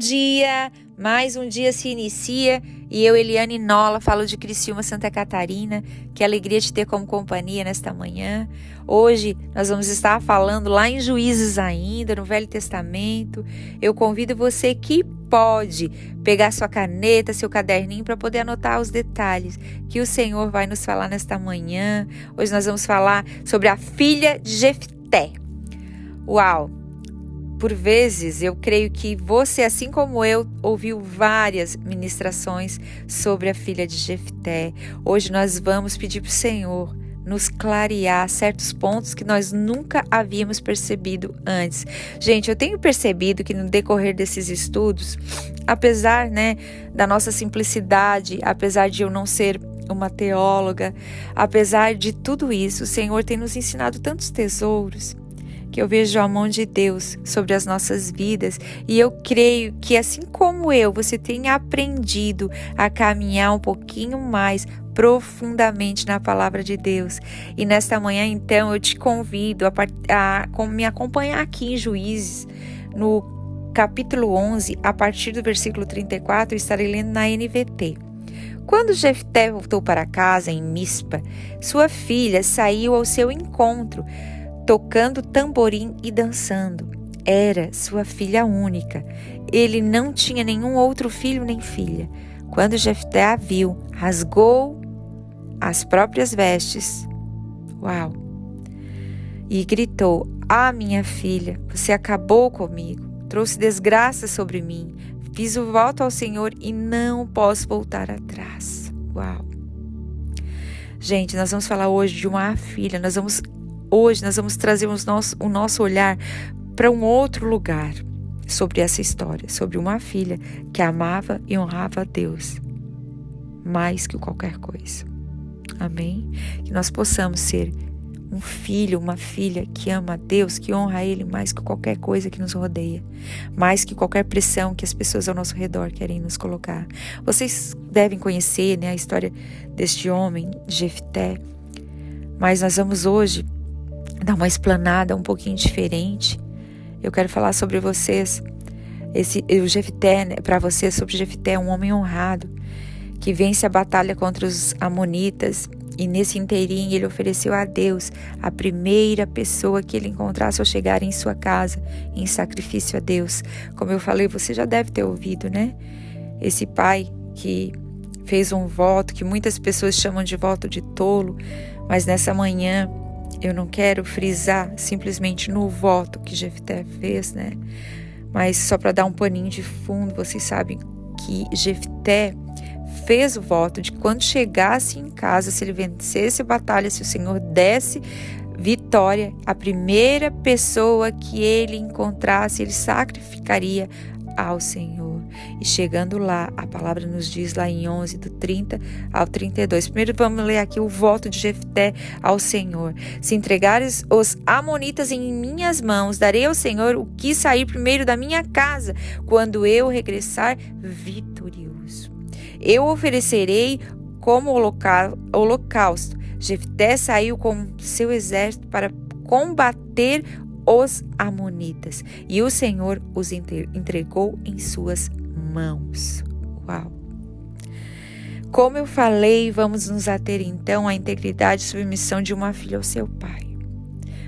Dia! Mais um dia se inicia e eu, Eliane Nola, falo de Criciúma, Santa Catarina. Que alegria de ter como companhia nesta manhã. Hoje nós vamos estar falando lá em Juízes ainda, no Velho Testamento. Eu convido você que pode pegar sua caneta, seu caderninho para poder anotar os detalhes que o Senhor vai nos falar nesta manhã. Hoje nós vamos falar sobre a filha de Jefté. Uau! Por vezes, eu creio que você, assim como eu, ouviu várias ministrações sobre a filha de Jefté. Hoje nós vamos pedir para o Senhor nos clarear certos pontos que nós nunca havíamos percebido antes. Gente, eu tenho percebido que no decorrer desses estudos, apesar, né, da nossa simplicidade, apesar de eu não ser uma teóloga, apesar de tudo isso, o Senhor tem nos ensinado tantos tesouros que eu vejo a mão de Deus sobre as nossas vidas e eu creio que assim como eu, você tenha aprendido a caminhar um pouquinho mais profundamente na palavra de Deus. E nesta manhã, então, eu te convido a, a, a me acompanhar aqui em Juízes, no capítulo 11, a partir do versículo 34, estarei lendo na NVT. Quando Jefté voltou para casa em Mispa, sua filha saiu ao seu encontro tocando tamborim e dançando. Era sua filha única. Ele não tinha nenhum outro filho nem filha. Quando Jefté a viu, rasgou as próprias vestes. Uau! E gritou: Ah, minha filha, você acabou comigo, trouxe desgraça sobre mim. Fiz o voto ao Senhor e não posso voltar atrás. Uau! Gente, nós vamos falar hoje de uma filha, nós vamos Hoje nós vamos trazer o nosso, o nosso olhar para um outro lugar sobre essa história, sobre uma filha que amava e honrava a Deus mais que qualquer coisa. Amém? Que nós possamos ser um filho, uma filha que ama a Deus, que honra a Ele mais que qualquer coisa que nos rodeia, mais que qualquer pressão que as pessoas ao nosso redor querem nos colocar. Vocês devem conhecer né, a história deste homem, Jefté, mas nós vamos hoje dar uma explanada um pouquinho diferente. Eu quero falar sobre vocês, esse o Jefté, né, para vocês sobre Jefté, um homem honrado que vence a batalha contra os amonitas e nesse inteirinho ele ofereceu a Deus a primeira pessoa que ele encontrasse ao chegar em sua casa em sacrifício a Deus. Como eu falei, você já deve ter ouvido, né? Esse pai que fez um voto que muitas pessoas chamam de voto de tolo, mas nessa manhã eu não quero frisar simplesmente no voto que Jefté fez, né? Mas só para dar um paninho de fundo, vocês sabem que Jefté fez o voto de quando chegasse em casa, se ele vencesse a batalha, se o Senhor desse vitória, a primeira pessoa que ele encontrasse, ele sacrificaria ao Senhor. E chegando lá, a palavra nos diz lá em 11, do 30 ao 32. Primeiro vamos ler aqui o voto de Jefté ao Senhor. Se entregares os amonitas em minhas mãos, darei ao Senhor o que sair primeiro da minha casa, quando eu regressar vitorioso. Eu oferecerei como holocausto. Jefté saiu com seu exército para combater os amonitas, e o Senhor os entregou em suas mãos. Uau! Como eu falei, vamos nos ater então à integridade e submissão de uma filha ao seu pai.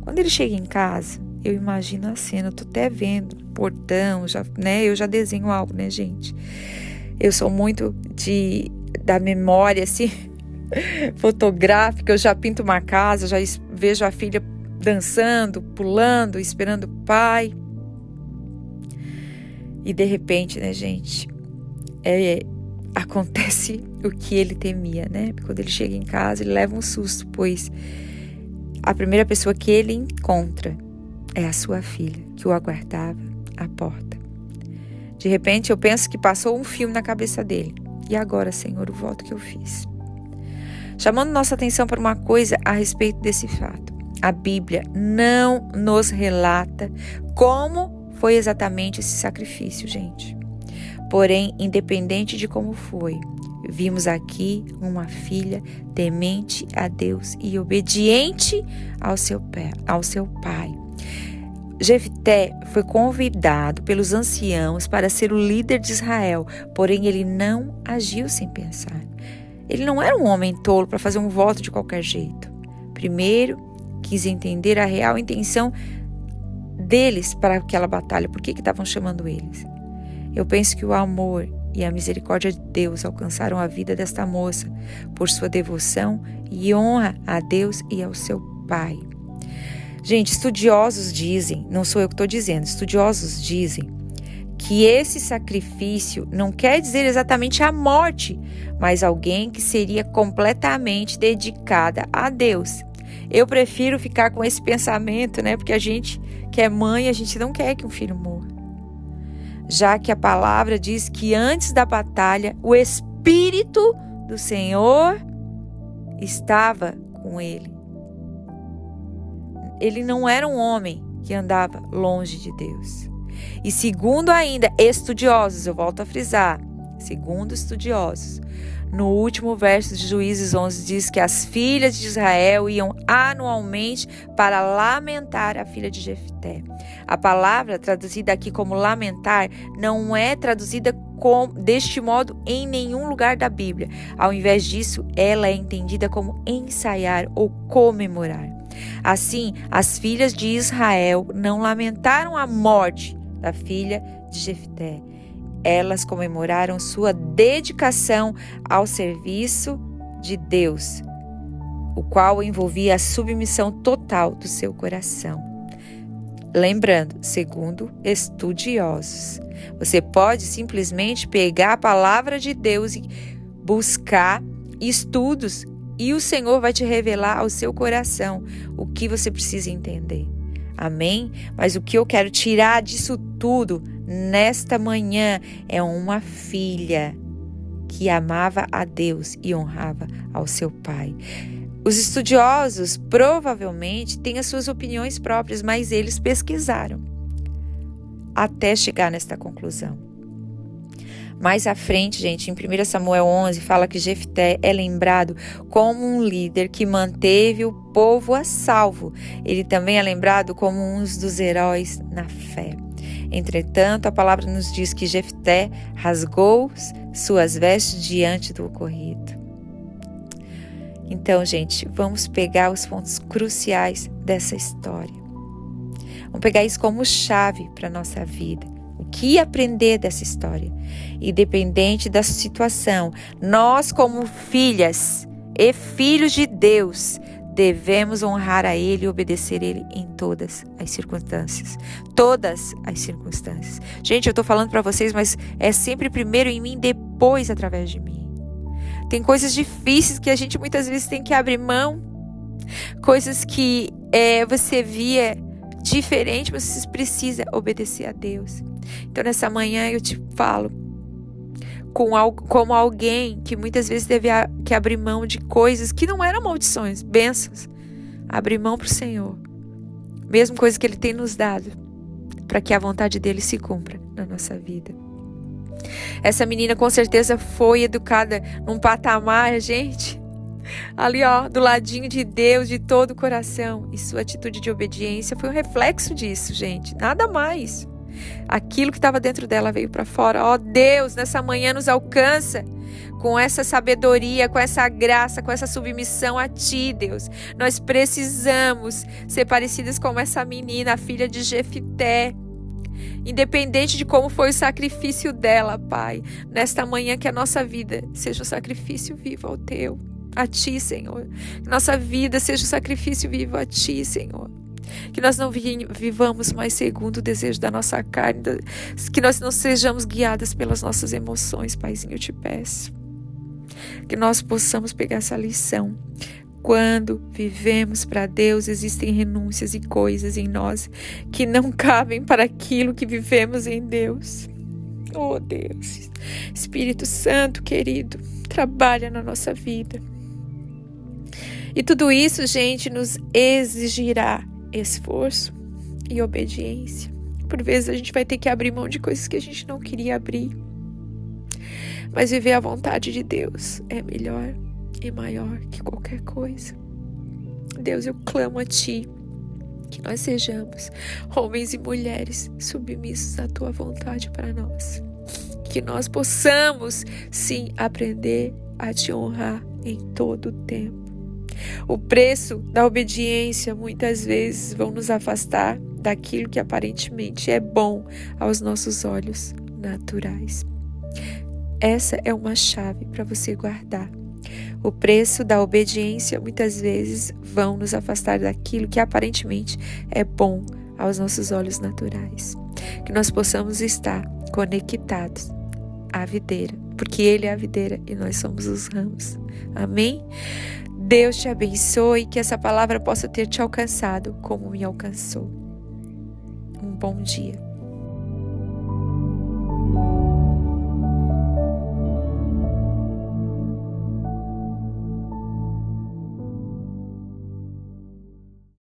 Quando ele chega em casa, eu imagino a cena, eu tô até vendo portão, já, né? Eu já desenho algo, né, gente? Eu sou muito de da memória assim fotográfica, eu já pinto uma casa, já vejo a filha dançando, pulando, esperando o pai. E de repente, né, gente, é, acontece o que ele temia, né? Quando ele chega em casa, ele leva um susto, pois a primeira pessoa que ele encontra é a sua filha, que o aguardava à porta. De repente, eu penso que passou um filme na cabeça dele. E agora, Senhor, o voto que eu fiz. Chamando nossa atenção para uma coisa a respeito desse fato. A Bíblia não nos relata como foi exatamente esse sacrifício, gente. Porém, independente de como foi, vimos aqui uma filha temente a Deus e obediente ao seu, ao seu pai. Jefté foi convidado pelos anciãos para ser o líder de Israel, porém ele não agiu sem pensar. Ele não era um homem tolo para fazer um voto de qualquer jeito. Primeiro, quis entender a real intenção deles para aquela batalha, por que estavam chamando eles. Eu penso que o amor e a misericórdia de Deus alcançaram a vida desta moça por sua devoção e honra a Deus e ao seu pai. Gente, estudiosos dizem, não sou eu que estou dizendo, estudiosos dizem que esse sacrifício não quer dizer exatamente a morte, mas alguém que seria completamente dedicada a Deus. Eu prefiro ficar com esse pensamento, né? Porque a gente que é mãe, a gente não quer que um filho morra. Já que a palavra diz que antes da batalha, o Espírito do Senhor estava com ele ele não era um homem que andava longe de Deus. E segundo ainda estudiosos, eu volto a frisar, segundo estudiosos, no último verso de Juízes 11 diz que as filhas de Israel iam anualmente para lamentar a filha de Jefté. A palavra traduzida aqui como lamentar não é traduzida com, deste modo em nenhum lugar da Bíblia. Ao invés disso, ela é entendida como ensaiar ou comemorar. Assim, as filhas de Israel não lamentaram a morte da filha de Jefté. Elas comemoraram sua dedicação ao serviço de Deus, o qual envolvia a submissão total do seu coração. Lembrando, segundo estudiosos, você pode simplesmente pegar a palavra de Deus e buscar estudos e o Senhor vai te revelar ao seu coração o que você precisa entender. Amém? Mas o que eu quero tirar disso tudo nesta manhã é uma filha que amava a Deus e honrava ao seu pai. Os estudiosos provavelmente têm as suas opiniões próprias, mas eles pesquisaram até chegar nesta conclusão. Mais à frente, gente, em 1 Samuel 11, fala que Jefté é lembrado como um líder que manteve o povo a salvo. Ele também é lembrado como um dos heróis na fé. Entretanto, a palavra nos diz que Jefté rasgou suas vestes diante do ocorrido. Então, gente, vamos pegar os pontos cruciais dessa história. Vamos pegar isso como chave para a nossa vida que aprender dessa história. Independente da situação, nós, como filhas e filhos de Deus, devemos honrar a Ele e obedecer a Ele em todas as circunstâncias. Todas as circunstâncias. Gente, eu estou falando para vocês, mas é sempre primeiro em mim, depois através de mim. Tem coisas difíceis que a gente muitas vezes tem que abrir mão, coisas que é, você via diferente, mas você precisa obedecer a Deus. Então, nessa manhã eu te falo com algo, como alguém que muitas vezes teve que abrir mão de coisas que não eram maldições, bênçãos. Abrir mão para o Senhor. Mesmo coisa que Ele tem nos dado, para que a vontade dele se cumpra na nossa vida. Essa menina com certeza foi educada num patamar, gente, ali ó, do ladinho de Deus de todo o coração. E sua atitude de obediência foi um reflexo disso, gente. Nada mais. Aquilo que estava dentro dela veio para fora. Ó oh, Deus, nessa manhã nos alcança com essa sabedoria, com essa graça, com essa submissão a Ti, Deus. Nós precisamos ser parecidas com essa menina, a filha de Jefité. Independente de como foi o sacrifício dela, Pai, nesta manhã que a nossa vida seja um sacrifício vivo ao Teu, a Ti, Senhor. Que nossa vida seja um sacrifício vivo a Ti, Senhor. Que nós não vivamos mais segundo o desejo da nossa carne, que nós não sejamos guiadas pelas nossas emoções, Paizinho, eu te peço. Que nós possamos pegar essa lição. Quando vivemos para Deus, existem renúncias e coisas em nós que não cabem para aquilo que vivemos em Deus. Oh Deus, Espírito Santo querido, trabalha na nossa vida. E tudo isso, gente, nos exigirá esforço e obediência. Por vezes a gente vai ter que abrir mão de coisas que a gente não queria abrir. Mas viver a vontade de Deus é melhor e maior que qualquer coisa. Deus, eu clamo a Ti que nós sejamos homens e mulheres submissos à Tua vontade para nós. Que nós possamos, sim, aprender a Te honrar em todo o tempo. O preço da obediência muitas vezes vão nos afastar daquilo que aparentemente é bom aos nossos olhos naturais. Essa é uma chave para você guardar. O preço da obediência muitas vezes vão nos afastar daquilo que aparentemente é bom aos nossos olhos naturais. Que nós possamos estar conectados à videira, porque Ele é a videira e nós somos os ramos. Amém? Deus te abençoe, que essa palavra possa ter te alcançado como me alcançou. Um bom dia.